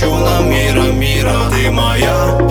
хочу на мира мира Ты моя.